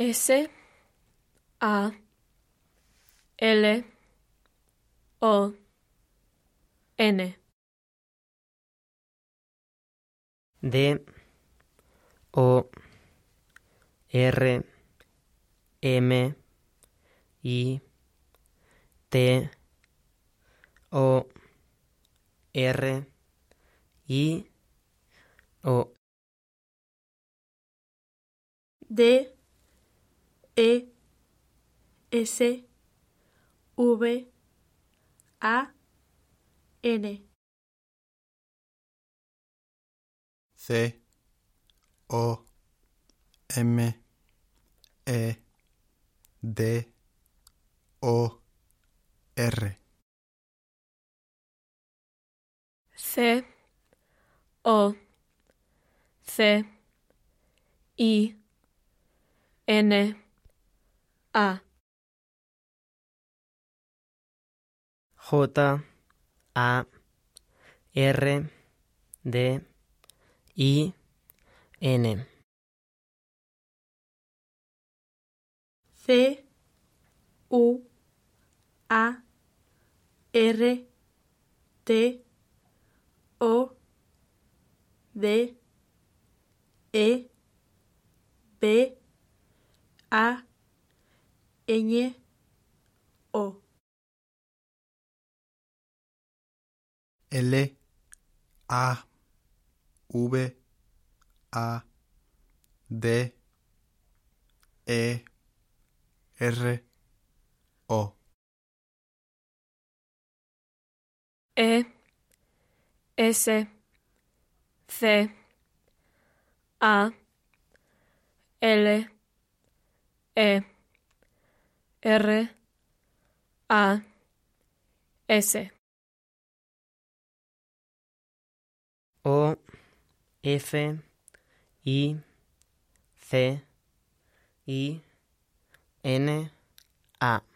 S A L O N. D O R M I T O R I O. D E S V A N. C O M E D O R. C O C I N A. J. A. R. D. I. N. C. U. A. R. T. O. D. E. B. A N O. L A V A D E R O. E S C A L E R A S. O F I C I N A